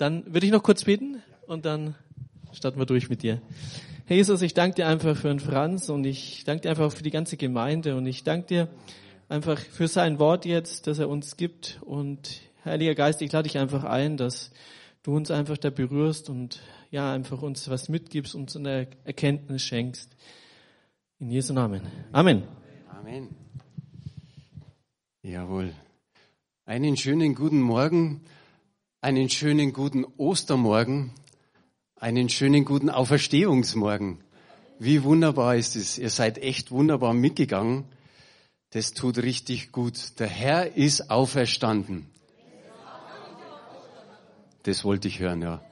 Dann würde ich noch kurz beten und dann starten wir durch mit dir. Herr Jesus, ich danke dir einfach für den Franz und ich danke dir einfach für die ganze Gemeinde und ich danke dir einfach für sein Wort jetzt, das er uns gibt und Heiliger Geist, ich lade dich einfach ein, dass du uns einfach da berührst und ja, einfach uns was mitgibst, uns eine Erkenntnis schenkst. In Jesu Namen. Amen. Amen. Jawohl. Einen schönen guten Morgen, einen schönen guten Ostermorgen, einen schönen guten Auferstehungsmorgen. Wie wunderbar ist es. Ihr seid echt wunderbar mitgegangen. Das tut richtig gut. Der Herr ist auferstanden. Das wollte ich hören, ja.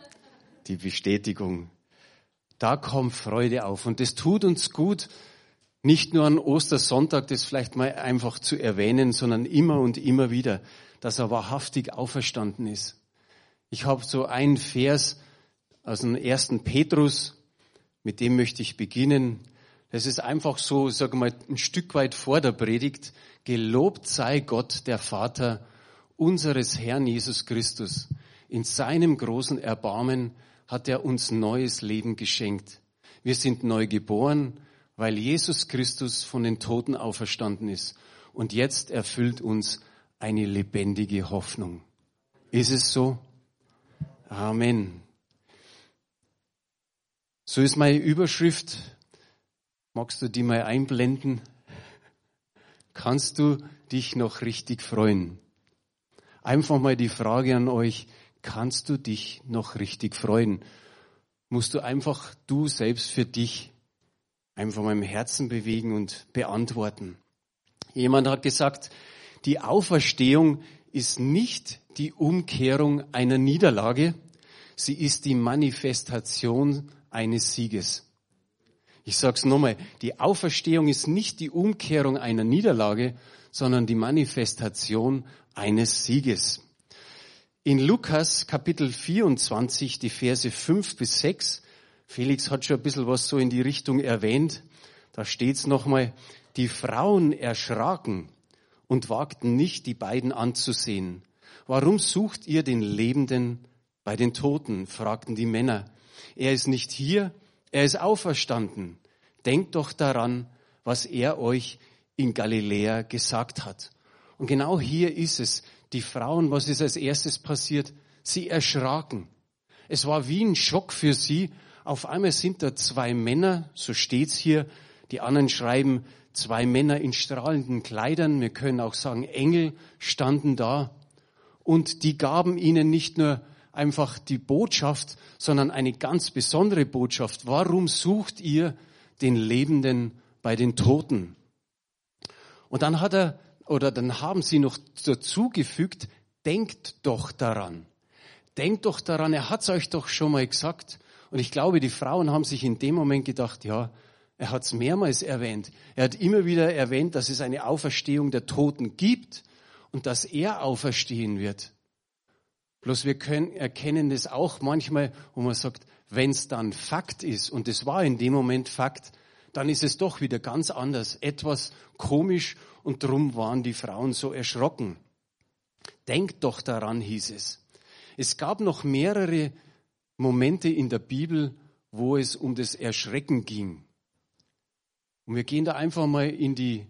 Die Bestätigung. Da kommt Freude auf. Und das tut uns gut, nicht nur an Ostersonntag das vielleicht mal einfach zu erwähnen, sondern immer und immer wieder, dass er wahrhaftig auferstanden ist. Ich habe so einen Vers aus dem ersten Petrus, mit dem möchte ich beginnen. Das ist einfach so, sag mal, ein Stück weit vor der Predigt. Gelobt sei Gott, der Vater unseres Herrn Jesus Christus. In seinem großen Erbarmen hat er uns neues Leben geschenkt. Wir sind neu geboren, weil Jesus Christus von den Toten auferstanden ist. Und jetzt erfüllt uns eine lebendige Hoffnung. Ist es so? Amen. So ist meine Überschrift. Magst du die mal einblenden? Kannst du dich noch richtig freuen? Einfach mal die Frage an euch, kannst du dich noch richtig freuen? Musst du einfach du selbst für dich einfach mal im Herzen bewegen und beantworten. Jemand hat gesagt, die Auferstehung ist nicht die Umkehrung einer Niederlage, sie ist die Manifestation eines Sieges. Ich sag's nochmal, die Auferstehung ist nicht die Umkehrung einer Niederlage, sondern die Manifestation eines Sieges. In Lukas Kapitel 24, die Verse 5 bis 6, Felix hat schon ein bisschen was so in die Richtung erwähnt. Da steht's nochmal, die Frauen erschraken und wagten nicht, die beiden anzusehen. Warum sucht ihr den Lebenden bei den Toten? fragten die Männer. Er ist nicht hier, er ist auferstanden. Denkt doch daran, was er euch in Galiläa gesagt hat. Und genau hier ist es. Die Frauen, was ist als erstes passiert? Sie erschraken. Es war wie ein Schock für sie auf einmal sind da zwei Männer, so steht's hier, die anderen schreiben, zwei Männer in strahlenden Kleidern, wir können auch sagen Engel, standen da und die gaben ihnen nicht nur einfach die Botschaft, sondern eine ganz besondere Botschaft. Warum sucht ihr den Lebenden bei den Toten? Und dann hat er, oder dann haben sie noch dazugefügt, denkt doch daran. Denkt doch daran, er hat's euch doch schon mal gesagt. Und ich glaube, die Frauen haben sich in dem Moment gedacht, ja, er hat es mehrmals erwähnt. Er hat immer wieder erwähnt, dass es eine Auferstehung der Toten gibt und dass er auferstehen wird. Bloß wir können, erkennen das auch manchmal, wo man sagt, wenn es dann Fakt ist, und es war in dem Moment Fakt, dann ist es doch wieder ganz anders, etwas komisch und drum waren die Frauen so erschrocken. Denkt doch daran, hieß es. Es gab noch mehrere Momente in der Bibel, wo es um das Erschrecken ging. Und wir gehen da einfach mal in die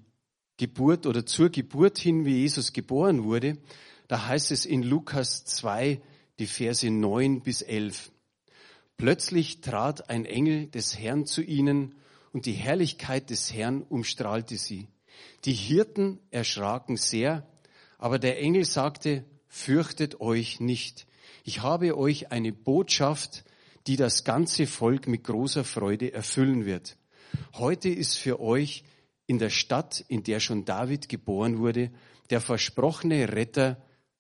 Geburt oder zur Geburt hin, wie Jesus geboren wurde. Da heißt es in Lukas 2, die Verse 9 bis 11. Plötzlich trat ein Engel des Herrn zu ihnen und die Herrlichkeit des Herrn umstrahlte sie. Die Hirten erschraken sehr, aber der Engel sagte, fürchtet euch nicht ich habe euch eine Botschaft, die das ganze Volk mit großer Freude erfüllen wird. Heute ist für euch in der Stadt, in der schon David geboren wurde, der versprochene Retter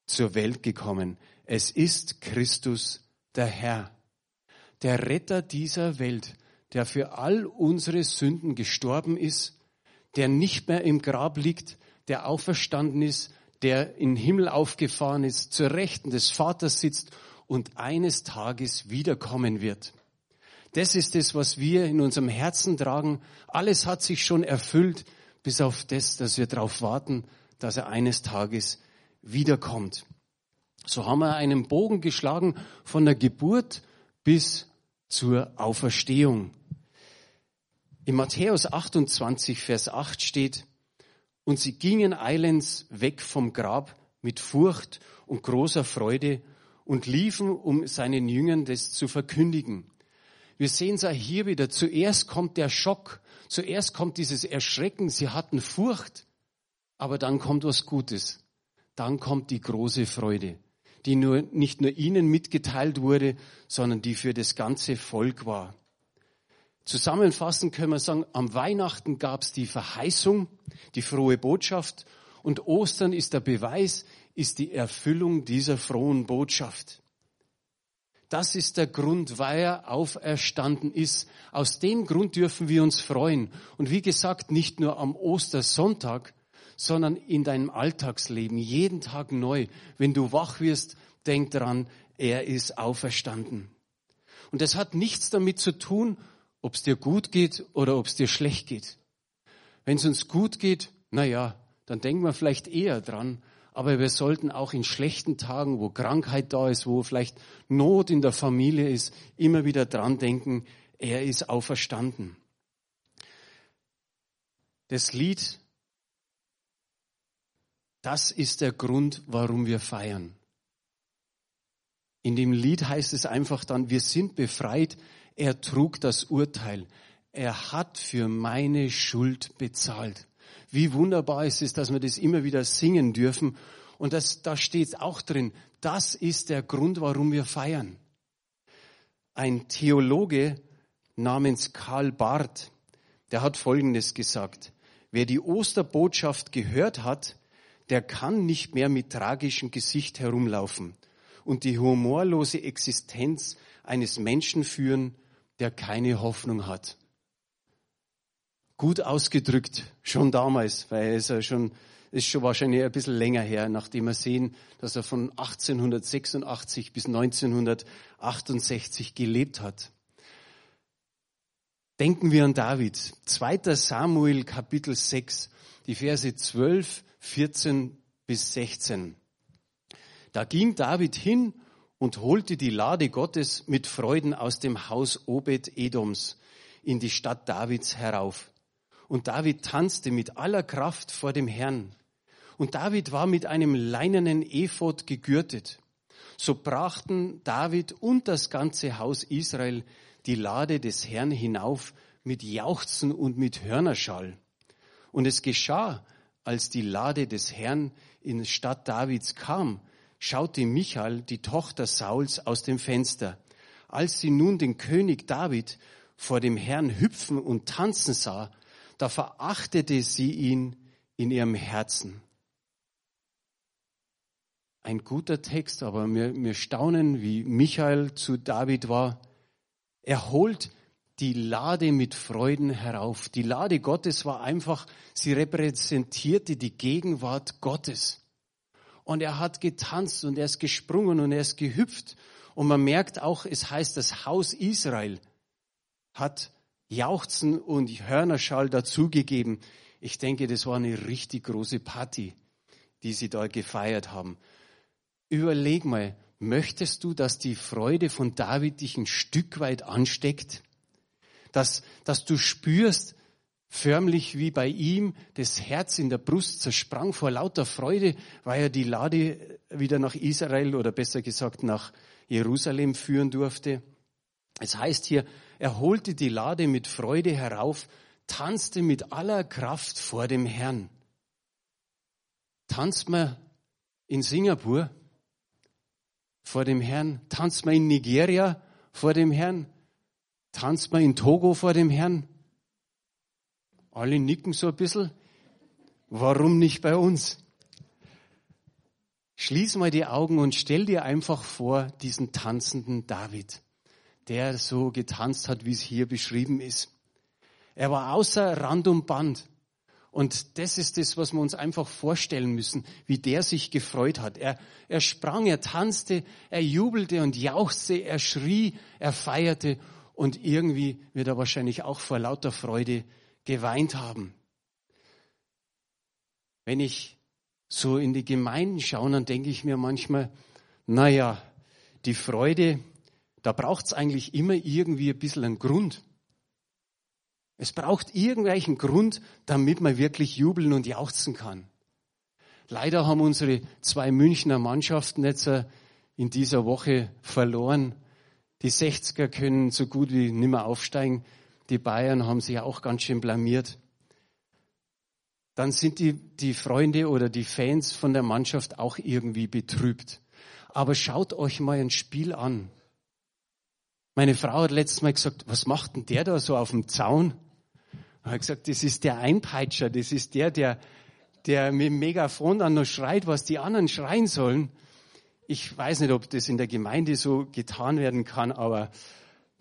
zur Welt gekommen. Es ist Christus der Herr, der Retter dieser Welt, der für all unsere Sünden gestorben ist, der nicht mehr im Grab liegt, der auferstanden ist, der in den Himmel aufgefahren ist, zur Rechten des Vaters sitzt und eines Tages wiederkommen wird. Das ist es, was wir in unserem Herzen tragen. Alles hat sich schon erfüllt, bis auf das, dass wir darauf warten, dass er eines Tages wiederkommt. So haben wir einen Bogen geschlagen von der Geburt bis zur Auferstehung. In Matthäus 28, Vers 8 steht, und sie gingen eilends weg vom Grab mit Furcht und großer Freude und liefen, um seinen Jüngern das zu verkündigen. Wir sehen es auch hier wieder. Zuerst kommt der Schock, zuerst kommt dieses Erschrecken. Sie hatten Furcht, aber dann kommt was Gutes. Dann kommt die große Freude, die nur, nicht nur ihnen mitgeteilt wurde, sondern die für das ganze Volk war. Zusammenfassend können wir sagen, am Weihnachten gab es die Verheißung, die frohe Botschaft und Ostern ist der Beweis, ist die Erfüllung dieser frohen Botschaft. Das ist der Grund, weil er auferstanden ist. Aus dem Grund dürfen wir uns freuen. Und wie gesagt, nicht nur am Ostersonntag, sondern in deinem Alltagsleben, jeden Tag neu. Wenn du wach wirst, denk dran, er ist auferstanden. Und das hat nichts damit zu tun, ob es dir gut geht oder ob es dir schlecht geht. Wenn es uns gut geht, na ja, dann denken wir vielleicht eher dran, aber wir sollten auch in schlechten Tagen, wo Krankheit da ist, wo vielleicht Not in der Familie ist, immer wieder dran denken, er ist auferstanden. Das Lied, das ist der Grund, warum wir feiern. In dem Lied heißt es einfach dann, wir sind befreit, er trug das Urteil, er hat für meine Schuld bezahlt. Wie wunderbar ist es, dass wir das immer wieder singen dürfen. Und das, da steht auch drin, das ist der Grund, warum wir feiern. Ein Theologe namens Karl Barth, der hat Folgendes gesagt. Wer die Osterbotschaft gehört hat, der kann nicht mehr mit tragischem Gesicht herumlaufen und die humorlose Existenz eines Menschen führen, der keine Hoffnung hat gut ausgedrückt, schon damals, weil es ja schon, ist schon wahrscheinlich ein bisschen länger her, nachdem wir sehen, dass er von 1886 bis 1968 gelebt hat. Denken wir an David. 2. Samuel Kapitel 6, die Verse 12, 14 bis 16. Da ging David hin und holte die Lade Gottes mit Freuden aus dem Haus Obed Edoms in die Stadt Davids herauf. Und David tanzte mit aller Kraft vor dem Herrn. Und David war mit einem leinenen Ephod gegürtet. So brachten David und das ganze Haus Israel die Lade des Herrn hinauf mit Jauchzen und mit Hörnerschall. Und es geschah, als die Lade des Herrn in Stadt Davids kam, schaute Michael, die Tochter Sauls, aus dem Fenster. Als sie nun den König David vor dem Herrn hüpfen und tanzen sah, da verachtete sie ihn in ihrem Herzen. Ein guter Text, aber wir, wir staunen, wie Michael zu David war. Er holt die Lade mit Freuden herauf. Die Lade Gottes war einfach, sie repräsentierte die Gegenwart Gottes. Und er hat getanzt und er ist gesprungen und er ist gehüpft. Und man merkt auch, es heißt, das Haus Israel hat Jauchzen und Hörnerschall dazugegeben. Ich denke, das war eine richtig große Party, die sie da gefeiert haben. Überleg mal, möchtest du, dass die Freude von David dich ein Stück weit ansteckt? Dass, dass du spürst, förmlich wie bei ihm, das Herz in der Brust zersprang vor lauter Freude, weil er die Lade wieder nach Israel oder besser gesagt nach Jerusalem führen durfte. Es heißt hier, er holte die Lade mit Freude herauf, tanzte mit aller Kraft vor dem Herrn. Tanzt man in Singapur vor dem Herrn? Tanzt man in Nigeria vor dem Herrn? Tanzt man in Togo vor dem Herrn? Alle nicken so ein bisschen. Warum nicht bei uns? Schließ mal die Augen und stell dir einfach vor diesen tanzenden David der so getanzt hat, wie es hier beschrieben ist. Er war außer Rand und Band. Und das ist das, was wir uns einfach vorstellen müssen, wie der sich gefreut hat. Er, er sprang, er tanzte, er jubelte und jauchzte, er schrie, er feierte und irgendwie wird er wahrscheinlich auch vor lauter Freude geweint haben. Wenn ich so in die Gemeinden schaue, dann denke ich mir manchmal, naja, die Freude, da braucht es eigentlich immer irgendwie ein bisschen einen Grund. Es braucht irgendwelchen Grund, damit man wirklich jubeln und jauchzen kann. Leider haben unsere zwei Münchner Mannschaften jetzt äh, in dieser Woche verloren. Die 60er können so gut wie nimmer aufsteigen. Die Bayern haben sich auch ganz schön blamiert. Dann sind die, die Freunde oder die Fans von der Mannschaft auch irgendwie betrübt. Aber schaut euch mal ein Spiel an. Meine Frau hat letztes Mal gesagt, was macht denn der da so auf dem Zaun? Er hat gesagt, das ist der Einpeitscher, das ist der, der, der mit dem Megafon dann noch schreit, was die anderen schreien sollen. Ich weiß nicht, ob das in der Gemeinde so getan werden kann, aber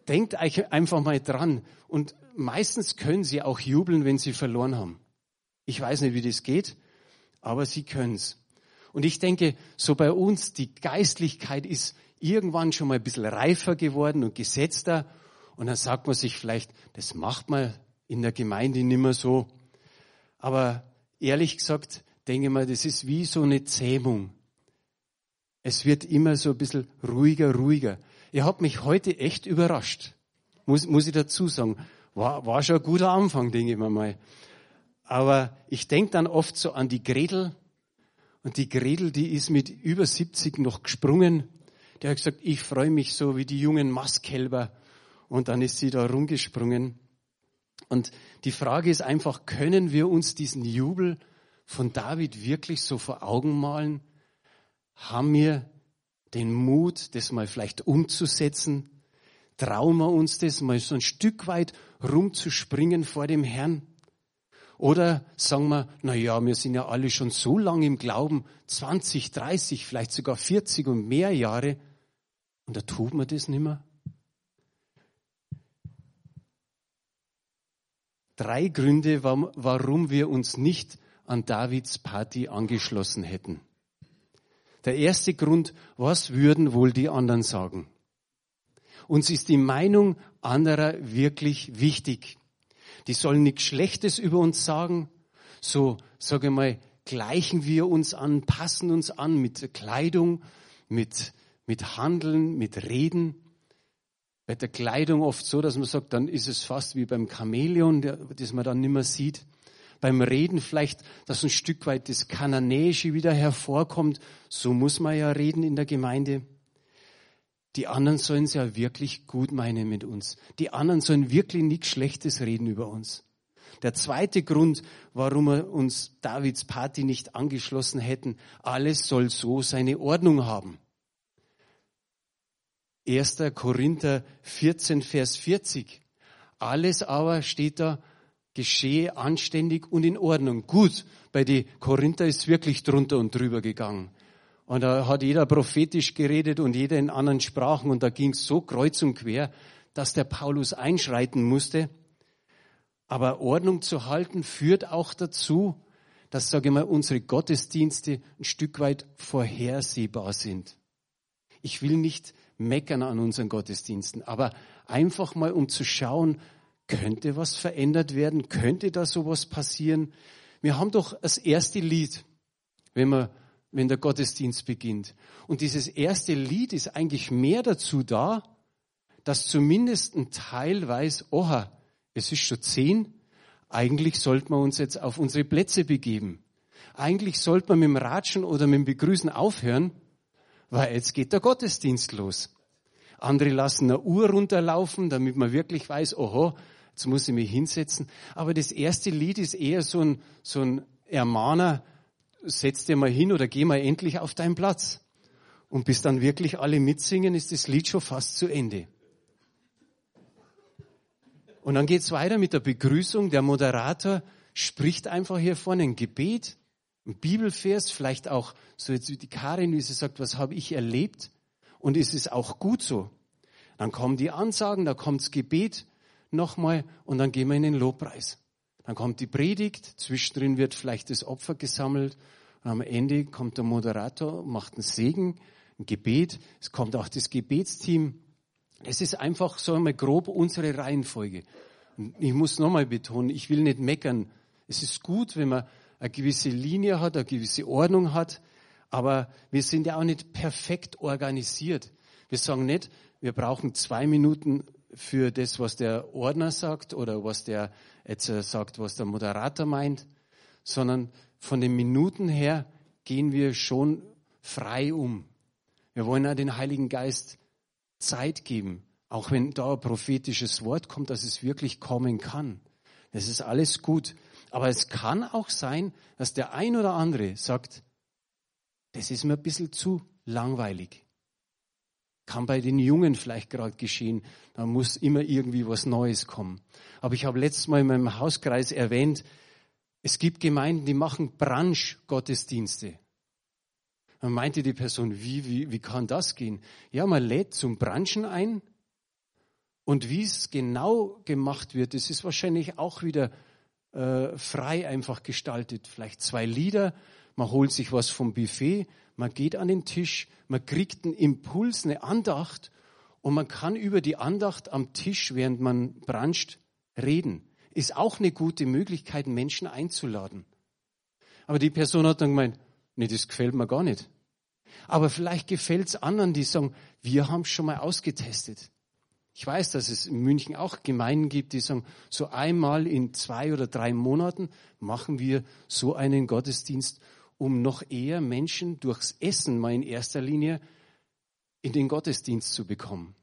denkt euch einfach mal dran. Und meistens können sie auch jubeln, wenn sie verloren haben. Ich weiß nicht, wie das geht, aber sie können's. Und ich denke, so bei uns, die Geistlichkeit ist irgendwann schon mal ein bisschen reifer geworden und gesetzter. Und dann sagt man sich vielleicht, das macht man in der Gemeinde nicht mehr so. Aber ehrlich gesagt, denke mal, das ist wie so eine Zähmung. Es wird immer so ein bisschen ruhiger, ruhiger. Ihr habt mich heute echt überrascht. Muss, muss ich dazu sagen. War, war schon ein guter Anfang, denke ich mir mal. Aber ich denke dann oft so an die Gretel. Und die Gretel, die ist mit über 70 noch gesprungen. Der hat gesagt, ich freue mich so wie die jungen Mastkälber. Und dann ist sie da rumgesprungen. Und die Frage ist einfach, können wir uns diesen Jubel von David wirklich so vor Augen malen? Haben wir den Mut, das mal vielleicht umzusetzen? Trauen wir uns das mal so ein Stück weit rumzuspringen vor dem Herrn? Oder sagen wir, na ja, wir sind ja alle schon so lange im Glauben, 20, 30, vielleicht sogar 40 und mehr Jahre, und da tut man das nicht mehr? drei Gründe, warum wir uns nicht an Davids Party angeschlossen hätten. Der erste Grund, was würden wohl die anderen sagen? Uns ist die Meinung anderer wirklich wichtig. Die sollen nichts Schlechtes über uns sagen. So, sage mal, gleichen wir uns an, passen uns an mit Kleidung, mit, mit Handeln, mit Reden bei der Kleidung oft so, dass man sagt, dann ist es fast wie beim Chamäleon, das man dann nicht mehr sieht. Beim Reden vielleicht, dass ein Stück weit das Kananäische wieder hervorkommt. So muss man ja reden in der Gemeinde. Die anderen sollen es ja wirklich gut meinen mit uns. Die anderen sollen wirklich nichts Schlechtes reden über uns. Der zweite Grund, warum wir uns Davids Party nicht angeschlossen hätten, alles soll so seine Ordnung haben. 1. Korinther 14, Vers 40. Alles aber steht da, geschehe anständig und in Ordnung. Gut, bei die Korinther ist wirklich drunter und drüber gegangen. Und da hat jeder prophetisch geredet und jeder in anderen Sprachen und da ging es so kreuz und quer, dass der Paulus einschreiten musste. Aber Ordnung zu halten führt auch dazu, dass, sage ich mal, unsere Gottesdienste ein Stück weit vorhersehbar sind. Ich will nicht meckern an unseren Gottesdiensten, aber einfach mal um zu schauen, könnte was verändert werden? Könnte da sowas passieren? Wir haben doch das erste Lied, wenn man, wenn der Gottesdienst beginnt. Und dieses erste Lied ist eigentlich mehr dazu da, dass zumindest ein Teil weiß, oha, es ist schon zehn, eigentlich sollten wir uns jetzt auf unsere Plätze begeben. Eigentlich sollte man mit dem Ratschen oder mit dem Begrüßen aufhören weil jetzt geht der Gottesdienst los. Andere lassen eine Uhr runterlaufen, damit man wirklich weiß, oho, jetzt muss ich mich hinsetzen. Aber das erste Lied ist eher so ein, so ein Ermahner, setz dir mal hin oder geh mal endlich auf deinen Platz. Und bis dann wirklich alle mitsingen, ist das Lied schon fast zu Ende. Und dann geht's weiter mit der Begrüßung. Der Moderator spricht einfach hier vorne ein Gebet ein Bibelvers, vielleicht auch so jetzt wie die Karin, wie sie sagt, was habe ich erlebt? Und ist es auch gut so? Dann kommen die Ansagen, da kommt das Gebet nochmal und dann gehen wir in den Lobpreis. Dann kommt die Predigt, zwischendrin wird vielleicht das Opfer gesammelt und am Ende kommt der Moderator, macht einen Segen, ein Gebet. Es kommt auch das Gebetsteam. Es ist einfach so einmal grob unsere Reihenfolge. Ich muss nochmal betonen, ich will nicht meckern. Es ist gut, wenn man eine gewisse Linie hat, eine gewisse Ordnung hat. Aber wir sind ja auch nicht perfekt organisiert. Wir sagen nicht, wir brauchen zwei Minuten für das, was der Ordner sagt oder was der jetzt äh, sagt, was der Moderator meint, sondern von den Minuten her gehen wir schon frei um. Wir wollen auch den Heiligen Geist Zeit geben, auch wenn da ein prophetisches Wort kommt, dass es wirklich kommen kann. Das ist alles gut. Aber es kann auch sein, dass der ein oder andere sagt, das ist mir ein bisschen zu langweilig. Kann bei den Jungen vielleicht gerade geschehen. Da muss immer irgendwie was Neues kommen. Aber ich habe letztes Mal in meinem Hauskreis erwähnt, es gibt Gemeinden, die machen Branch-Gottesdienste. Dann meinte die Person, wie, wie, wie kann das gehen? Ja, man lädt zum Branchen ein und wie es genau gemacht wird, das ist wahrscheinlich auch wieder äh, frei einfach gestaltet. Vielleicht zwei Lieder, man holt sich was vom Buffet, man geht an den Tisch, man kriegt einen Impuls, eine Andacht und man kann über die Andacht am Tisch, während man brancht, reden. Ist auch eine gute Möglichkeit, Menschen einzuladen. Aber die Person hat dann gemeint, nee, das gefällt mir gar nicht. Aber vielleicht gefällt es anderen, die sagen, wir haben schon mal ausgetestet. Ich weiß, dass es in München auch Gemeinden gibt, die sagen, so einmal in zwei oder drei Monaten machen wir so einen Gottesdienst, um noch eher Menschen durchs Essen mal in erster Linie in den Gottesdienst zu bekommen.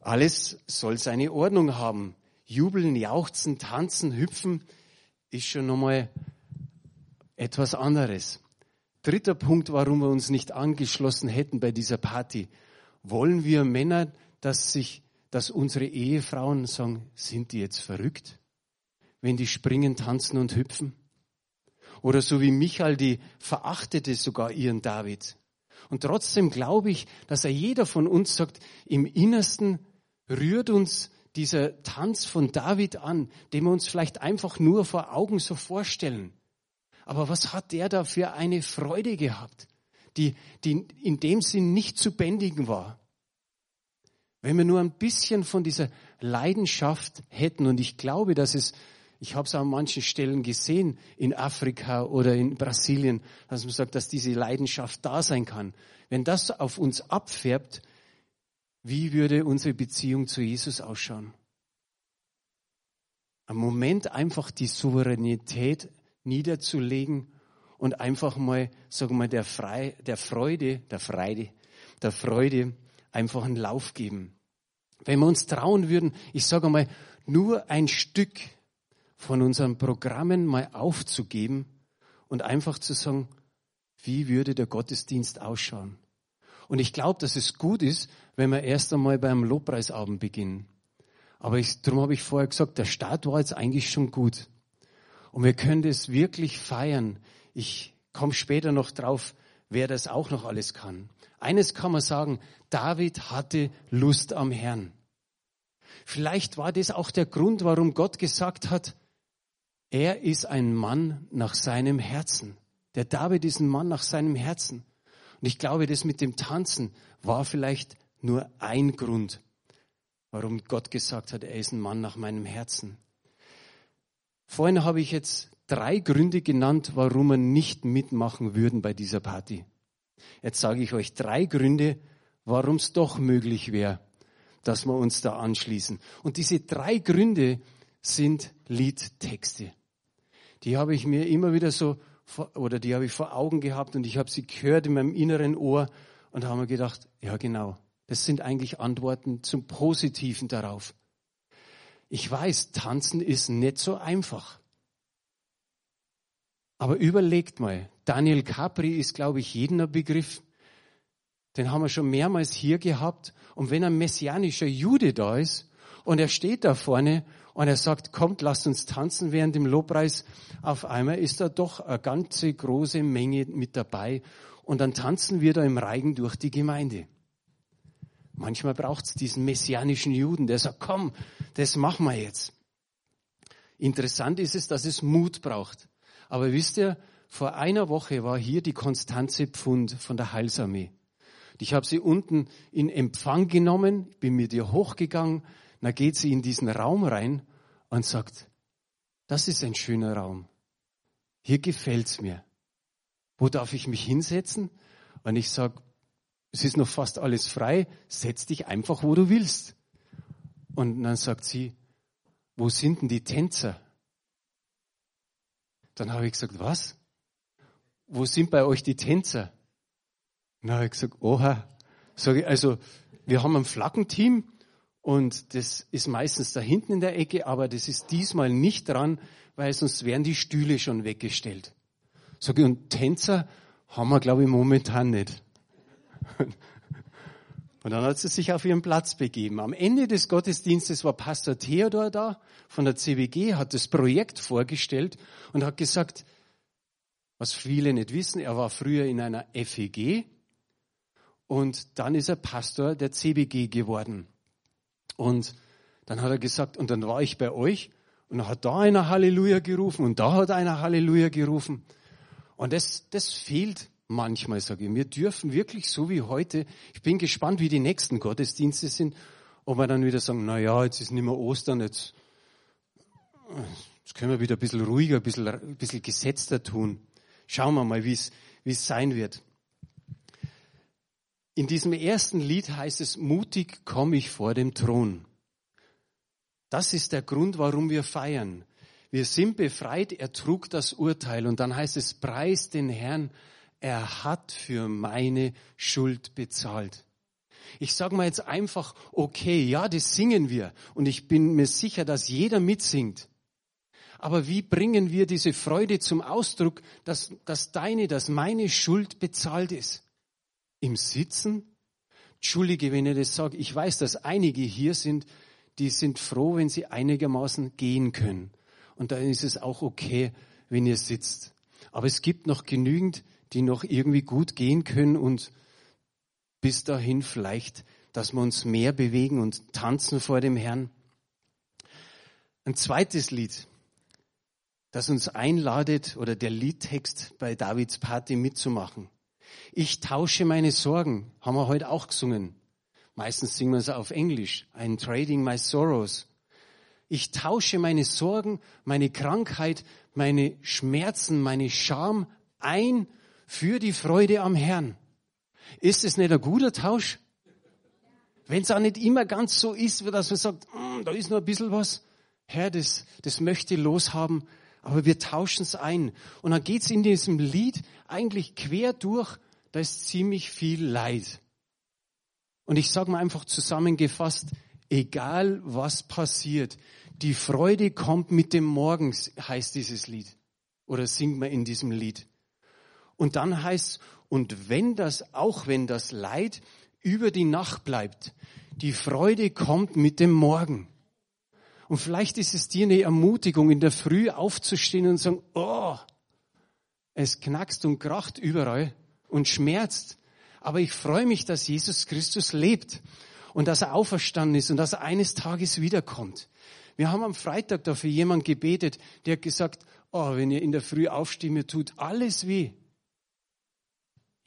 Alles soll seine Ordnung haben. Jubeln, jauchzen, tanzen, hüpfen ist schon nochmal etwas anderes. Dritter Punkt, warum wir uns nicht angeschlossen hätten bei dieser Party. Wollen wir Männer, dass sich, dass unsere Ehefrauen sagen, sind die jetzt verrückt? Wenn die springen, tanzen und hüpfen? Oder so wie Michael, die verachtete sogar ihren David. Und trotzdem glaube ich, dass er jeder von uns sagt, im Innersten rührt uns dieser Tanz von David an, den wir uns vielleicht einfach nur vor Augen so vorstellen. Aber was hat der da für eine Freude gehabt, die, die in dem Sinn nicht zu bändigen war? Wenn wir nur ein bisschen von dieser Leidenschaft hätten, und ich glaube, dass es, ich habe es an manchen Stellen gesehen, in Afrika oder in Brasilien, dass man sagt, dass diese Leidenschaft da sein kann. Wenn das auf uns abfärbt, wie würde unsere Beziehung zu Jesus ausschauen? Am Moment einfach die Souveränität niederzulegen und einfach mal, sagen wir mal, der, Frei, der Freude, der Freude, der Freude einfach einen Lauf geben. Wenn wir uns trauen würden, ich sage mal, nur ein Stück von unseren Programmen mal aufzugeben und einfach zu sagen, wie würde der Gottesdienst ausschauen? Und ich glaube, dass es gut ist, wenn wir erst einmal beim Lobpreisabend beginnen. Aber ich, darum habe ich vorher gesagt, der Start war jetzt eigentlich schon gut. Und wir können das wirklich feiern. Ich komme später noch drauf, wer das auch noch alles kann. Eines kann man sagen, David hatte Lust am Herrn. Vielleicht war das auch der Grund, warum Gott gesagt hat, er ist ein Mann nach seinem Herzen. Der David ist ein Mann nach seinem Herzen. Und ich glaube, das mit dem Tanzen war vielleicht nur ein Grund, warum Gott gesagt hat, er ist ein Mann nach meinem Herzen. Vorhin habe ich jetzt drei Gründe genannt, warum wir nicht mitmachen würden bei dieser Party. Jetzt sage ich euch drei Gründe, warum es doch möglich wäre, dass wir uns da anschließen. Und diese drei Gründe sind Liedtexte. Die habe ich mir immer wieder so, oder die habe ich vor Augen gehabt und ich habe sie gehört in meinem inneren Ohr und habe mir gedacht, ja genau, das sind eigentlich Antworten zum Positiven darauf. Ich weiß, tanzen ist nicht so einfach. Aber überlegt mal, Daniel Capri ist, glaube ich, jedem ein Begriff. Den haben wir schon mehrmals hier gehabt. Und wenn ein messianischer Jude da ist und er steht da vorne und er sagt, kommt, lasst uns tanzen während dem Lobpreis, auf einmal ist da doch eine ganze große Menge mit dabei und dann tanzen wir da im Reigen durch die Gemeinde. Manchmal braucht es diesen messianischen Juden, der sagt, komm, das machen wir jetzt. Interessant ist es, dass es Mut braucht. Aber wisst ihr, vor einer Woche war hier die Konstanze Pfund von der Heilsarmee. Ich habe sie unten in Empfang genommen, bin mit ihr hochgegangen, dann geht sie in diesen Raum rein und sagt, das ist ein schöner Raum. Hier gefällt's mir. Wo darf ich mich hinsetzen? Und ich sage, es ist noch fast alles frei, setz dich einfach, wo du willst. Und dann sagt sie, wo sind denn die Tänzer? Dann habe ich gesagt, was? Wo sind bei euch die Tänzer? Dann habe ich gesagt, oha. Sag ich, also, wir haben ein Flaggenteam und das ist meistens da hinten in der Ecke, aber das ist diesmal nicht dran, weil sonst wären die Stühle schon weggestellt. Sag ich, und Tänzer haben wir, glaube ich, momentan nicht. Und dann hat sie sich auf ihren Platz begeben. Am Ende des Gottesdienstes war Pastor Theodor da von der CWG, hat das Projekt vorgestellt und hat gesagt, was viele nicht wissen, er war früher in einer FEG und dann ist er Pastor der CBG geworden. Und dann hat er gesagt, und dann war ich bei euch und dann hat da einer Halleluja gerufen und da hat einer Halleluja gerufen. Und das, das fehlt manchmal, sage ich. Wir dürfen wirklich so wie heute, ich bin gespannt, wie die nächsten Gottesdienste sind, ob wir dann wieder sagen, na ja, jetzt ist nicht mehr Ostern, jetzt, jetzt können wir wieder ein bisschen ruhiger, ein bisschen, ein bisschen gesetzter tun. Schauen wir mal, wie es, wie es sein wird. In diesem ersten Lied heißt es, mutig komme ich vor dem Thron. Das ist der Grund, warum wir feiern. Wir sind befreit, er trug das Urteil. Und dann heißt es, preis den Herrn, er hat für meine Schuld bezahlt. Ich sage mal jetzt einfach, okay, ja, das singen wir. Und ich bin mir sicher, dass jeder mitsingt. Aber wie bringen wir diese Freude zum Ausdruck, dass, dass deine, dass meine Schuld bezahlt ist? Im Sitzen? Entschuldige, wenn ich das sage. Ich weiß, dass einige hier sind, die sind froh, wenn sie einigermaßen gehen können. Und dann ist es auch okay, wenn ihr sitzt. Aber es gibt noch genügend, die noch irgendwie gut gehen können und bis dahin vielleicht, dass wir uns mehr bewegen und tanzen vor dem Herrn. Ein zweites Lied, das uns einladet oder der Liedtext bei Davids Party mitzumachen. Ich tausche meine Sorgen, haben wir heute auch gesungen. Meistens singen wir es auf Englisch. I'm trading my sorrows. Ich tausche meine Sorgen, meine Krankheit, meine Schmerzen, meine Scham ein für die Freude am Herrn. Ist es nicht ein guter Tausch? Wenn es auch nicht immer ganz so ist, dass man sagt, mm, da ist noch ein bisschen was, Herr, das, das möchte ich loshaben, aber wir tauschen es ein. Und dann geht's in diesem Lied eigentlich quer durch, da ist ziemlich viel Leid. Und ich sage mal einfach zusammengefasst, egal was passiert, die Freude kommt mit dem Morgens, heißt dieses Lied. Oder singt man in diesem Lied. Und dann heißt, und wenn das, auch wenn das Leid über die Nacht bleibt, die Freude kommt mit dem Morgen. Und vielleicht ist es dir eine Ermutigung, in der Früh aufzustehen und zu sagen, oh, es knackst und kracht überall und schmerzt. Aber ich freue mich, dass Jesus Christus lebt und dass er auferstanden ist und dass er eines Tages wiederkommt. Wir haben am Freitag dafür jemand gebetet, der hat gesagt, oh, wenn ihr in der Früh aufsteht, mir tut alles weh.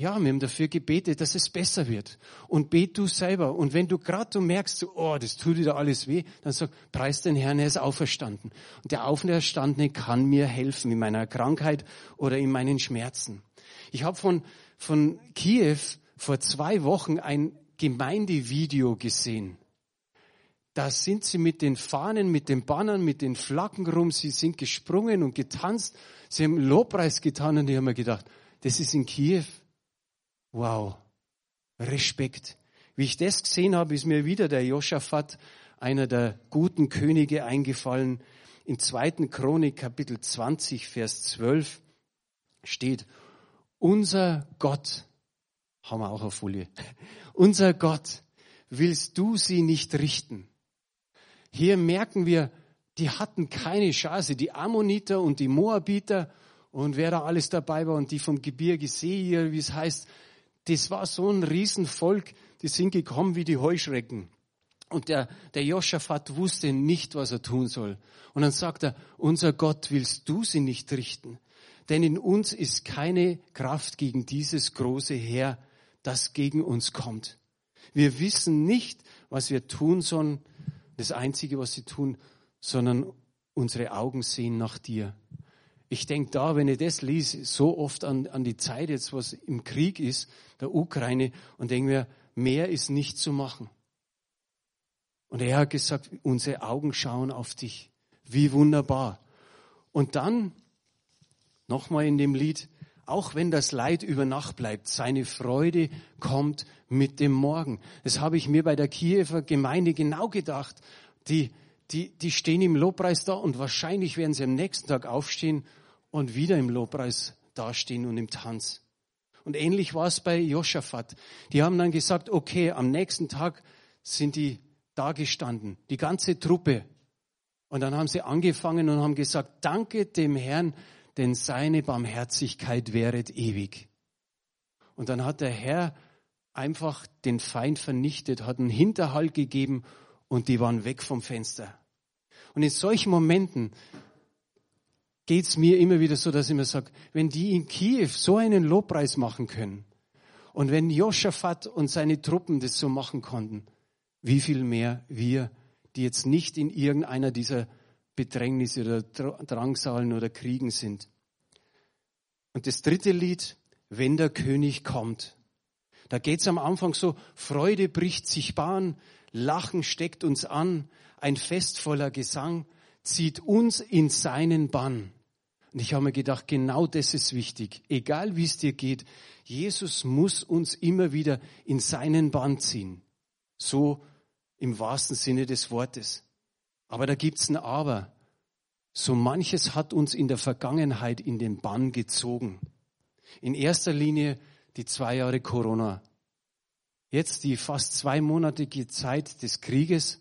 Ja, wir haben dafür gebetet, dass es besser wird. Und bet du selber. Und wenn du gerade du merkst, oh, das tut dir da alles weh, dann sag, preis den Herrn, er ist auferstanden. Und der Auferstandene kann mir helfen in meiner Krankheit oder in meinen Schmerzen. Ich habe von, von Kiew vor zwei Wochen ein Gemeindevideo gesehen. Da sind sie mit den Fahnen, mit den Bannern, mit den Flaggen rum, sie sind gesprungen und getanzt, sie haben Lobpreis getan und ich habe mir gedacht, das ist in Kiew. Wow, Respekt. Wie ich das gesehen habe, ist mir wieder der Josaphat, einer der guten Könige, eingefallen. In 2. Chronik Kapitel 20, Vers 12 steht, unser Gott, haben wir auch auf Folie, unser Gott, willst du sie nicht richten? Hier merken wir, die hatten keine Chance. Die Ammoniter und die Moabiter und wer da alles dabei war und die vom Gebirge Seir, wie es heißt, das war so ein Riesenvolk, die sind gekommen wie die Heuschrecken. Und der, der Joschafat wusste nicht, was er tun soll. Und dann sagt er, unser Gott, willst du sie nicht richten? Denn in uns ist keine Kraft gegen dieses große Heer, das gegen uns kommt. Wir wissen nicht, was wir tun sollen, das Einzige, was sie tun, sondern unsere Augen sehen nach dir. Ich denke da, wenn ich das lese, so oft an, an die Zeit jetzt, was im Krieg ist, der Ukraine, und denke mir, mehr ist nicht zu machen. Und er hat gesagt, unsere Augen schauen auf dich. Wie wunderbar. Und dann, nochmal in dem Lied, auch wenn das Leid über Nacht bleibt, seine Freude kommt mit dem Morgen. Das habe ich mir bei der Kiewer Gemeinde genau gedacht. Die, die, die stehen im Lobpreis da und wahrscheinlich werden sie am nächsten Tag aufstehen und wieder im Lobpreis dastehen und im Tanz. Und ähnlich war es bei Josaphat. Die haben dann gesagt, okay, am nächsten Tag sind die da gestanden, die ganze Truppe. Und dann haben sie angefangen und haben gesagt, danke dem Herrn, denn seine Barmherzigkeit wäret ewig. Und dann hat der Herr einfach den Feind vernichtet, hat einen Hinterhalt gegeben und die waren weg vom Fenster. Und in solchen Momenten geht's mir immer wieder so, dass ich mir sage, wenn die in Kiew so einen Lobpreis machen können und wenn Josaphat und seine Truppen das so machen konnten, wie viel mehr wir, die jetzt nicht in irgendeiner dieser Bedrängnisse oder Drangsalen oder Kriegen sind. Und das dritte Lied, wenn der König kommt. Da geht's am Anfang so, Freude bricht sich Bahn, Lachen steckt uns an, ein Fest voller Gesang zieht uns in seinen Bann. Und ich habe mir gedacht, genau das ist wichtig. Egal wie es dir geht, Jesus muss uns immer wieder in seinen Bann ziehen. So im wahrsten Sinne des Wortes. Aber da gibt's ein Aber. So manches hat uns in der Vergangenheit in den Bann gezogen. In erster Linie die zwei Jahre Corona. Jetzt die fast zweimonatige Zeit des Krieges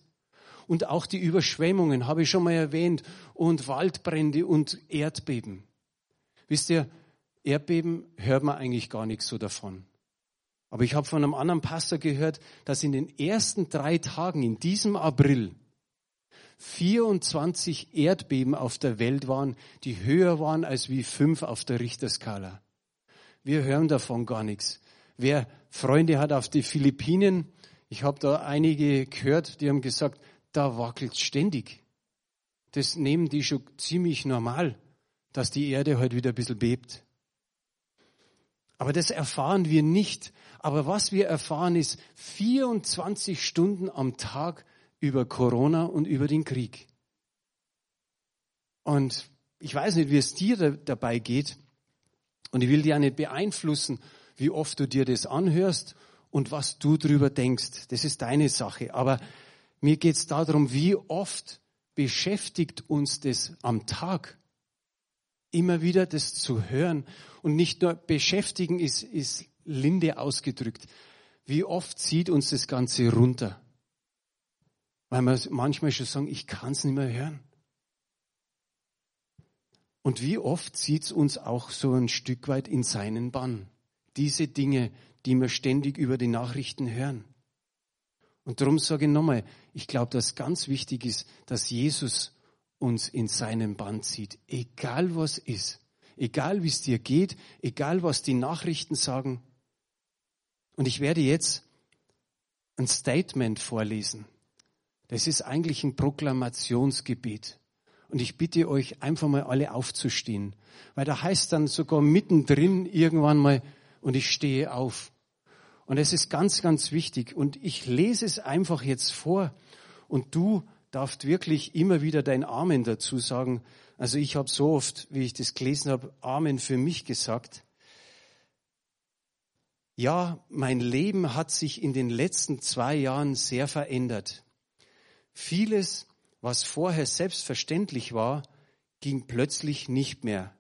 und auch die Überschwemmungen, habe ich schon mal erwähnt, und Waldbrände und Erdbeben. Wisst ihr, Erdbeben hört man eigentlich gar nichts so davon. Aber ich habe von einem anderen Pastor gehört, dass in den ersten drei Tagen in diesem April 24 Erdbeben auf der Welt waren, die höher waren als wie fünf auf der Richterskala. Wir hören davon gar nichts. Wer Freunde hat auf die Philippinen, ich habe da einige gehört, die haben gesagt, da wackelt ständig. Das nehmen die schon ziemlich normal, dass die Erde heute wieder ein bisschen bebt. Aber das erfahren wir nicht. Aber was wir erfahren ist 24 Stunden am Tag über Corona und über den Krieg. Und ich weiß nicht, wie es dir da, dabei geht. Und ich will dir auch nicht beeinflussen, wie oft du dir das anhörst und was du drüber denkst. Das ist deine Sache. Aber mir geht es darum, wie oft beschäftigt uns das am Tag immer wieder das zu hören und nicht nur beschäftigen ist, ist linde ausgedrückt. Wie oft zieht uns das Ganze runter? Weil wir manchmal schon sagen, ich kann es nicht mehr hören. Und wie oft zieht es uns auch so ein Stück weit in seinen Bann? Diese Dinge, die wir ständig über die Nachrichten hören. Und darum sage ich nochmal, ich glaube, dass ganz wichtig ist, dass Jesus uns in seinen Bann zieht, egal was ist, egal wie es dir geht, egal was die Nachrichten sagen. Und ich werde jetzt ein Statement vorlesen. Das ist eigentlich ein Proklamationsgebet. Und ich bitte euch einfach mal alle aufzustehen, weil da heißt dann sogar mittendrin irgendwann mal, und ich stehe auf. Und es ist ganz, ganz wichtig. Und ich lese es einfach jetzt vor und du darfst wirklich immer wieder dein Amen dazu sagen. Also ich habe so oft, wie ich das gelesen habe, Amen für mich gesagt. Ja, mein Leben hat sich in den letzten zwei Jahren sehr verändert. Vieles, was vorher selbstverständlich war, ging plötzlich nicht mehr.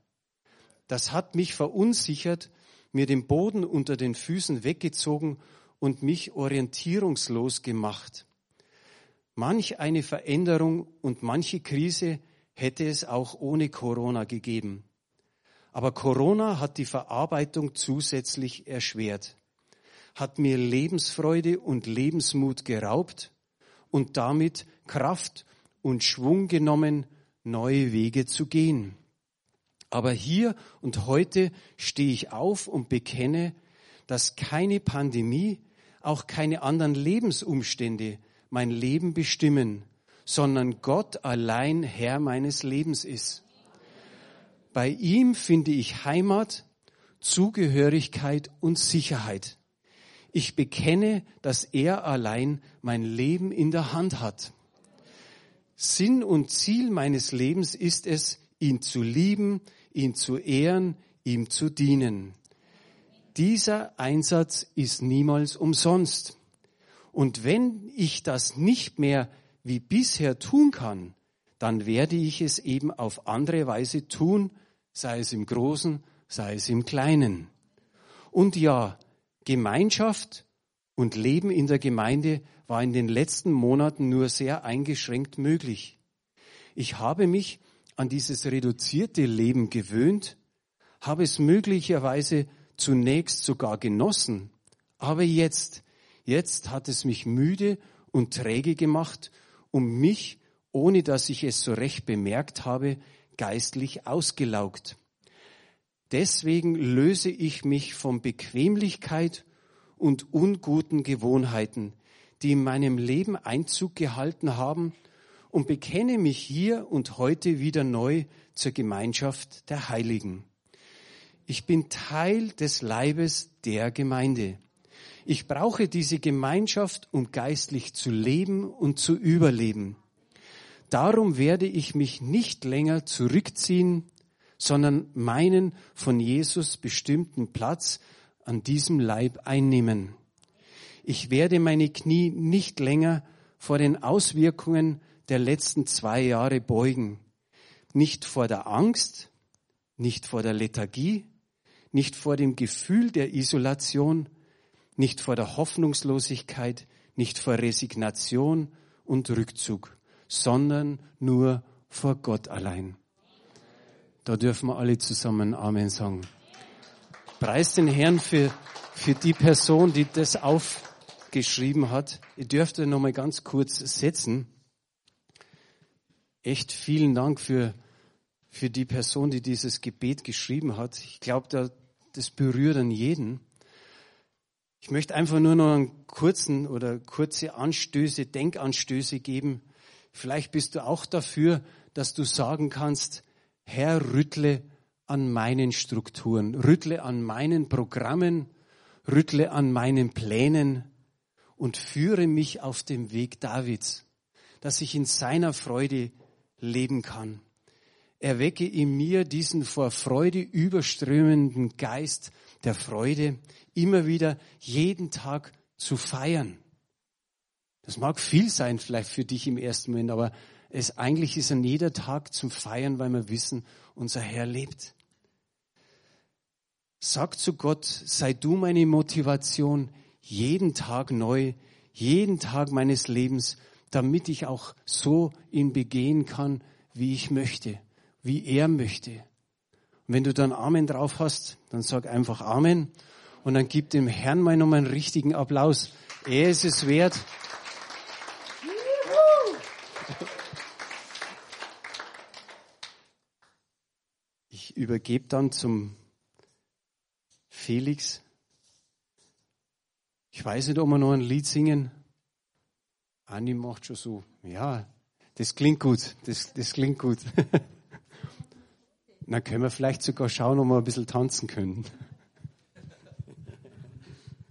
Das hat mich verunsichert, mir den Boden unter den Füßen weggezogen und mich orientierungslos gemacht. Manch eine Veränderung und manche Krise hätte es auch ohne Corona gegeben. Aber Corona hat die Verarbeitung zusätzlich erschwert, hat mir Lebensfreude und Lebensmut geraubt und damit Kraft und Schwung genommen, neue Wege zu gehen. Aber hier und heute stehe ich auf und bekenne, dass keine Pandemie, auch keine anderen Lebensumstände mein Leben bestimmen, sondern Gott allein Herr meines Lebens ist. Bei ihm finde ich Heimat, Zugehörigkeit und Sicherheit. Ich bekenne, dass er allein mein Leben in der Hand hat. Sinn und Ziel meines Lebens ist es, ihn zu lieben, ihn zu ehren, ihm zu dienen. Dieser Einsatz ist niemals umsonst. Und wenn ich das nicht mehr wie bisher tun kann, dann werde ich es eben auf andere Weise tun, sei es im Großen, sei es im Kleinen. Und ja, Gemeinschaft und Leben in der Gemeinde war in den letzten Monaten nur sehr eingeschränkt möglich. Ich habe mich an dieses reduzierte Leben gewöhnt, habe es möglicherweise zunächst sogar genossen, aber jetzt, jetzt hat es mich müde und träge gemacht, um mich, ohne dass ich es so recht bemerkt habe, geistlich ausgelaugt. Deswegen löse ich mich von Bequemlichkeit und unguten Gewohnheiten, die in meinem Leben Einzug gehalten haben, und bekenne mich hier und heute wieder neu zur Gemeinschaft der Heiligen. Ich bin Teil des Leibes der Gemeinde. Ich brauche diese Gemeinschaft, um geistlich zu leben und zu überleben. Darum werde ich mich nicht länger zurückziehen, sondern meinen von Jesus bestimmten Platz an diesem Leib einnehmen. Ich werde meine Knie nicht länger vor den Auswirkungen der letzten zwei Jahre beugen. Nicht vor der Angst, nicht vor der Lethargie, nicht vor dem Gefühl der Isolation, nicht vor der Hoffnungslosigkeit, nicht vor Resignation und Rückzug, sondern nur vor Gott allein. Da dürfen wir alle zusammen Amen sagen. Preis den Herrn für, für die Person, die das aufgeschrieben hat. Ihr dürft noch mal ganz kurz setzen. Echt vielen Dank für, für die Person, die dieses Gebet geschrieben hat. Ich glaube, da das berührt an jeden. Ich möchte einfach nur noch einen kurzen oder kurze Anstöße, Denkanstöße geben. Vielleicht bist du auch dafür, dass du sagen kannst, Herr, rüttle an meinen Strukturen, rüttle an meinen Programmen, rüttle an meinen Plänen und führe mich auf dem Weg Davids, dass ich in seiner Freude leben kann erwecke in mir diesen vor Freude überströmenden Geist der Freude, immer wieder jeden Tag zu feiern. Das mag viel sein vielleicht für dich im ersten Moment, aber es eigentlich ist ein jeder Tag zum Feiern, weil wir wissen, unser Herr lebt. Sag zu Gott, sei du meine Motivation jeden Tag neu, jeden Tag meines Lebens, damit ich auch so ihn begehen kann, wie ich möchte wie er möchte. Und wenn du dann Amen drauf hast, dann sag einfach Amen und dann gib dem Herrn mal nochmal einen richtigen Applaus. Er ist es wert. Ich übergebe dann zum Felix. Ich weiß nicht, ob wir noch ein Lied singen. Anni macht schon so. Ja, das klingt gut. Das, das klingt gut. Dann können wir vielleicht sogar schauen, ob wir ein bisschen tanzen können.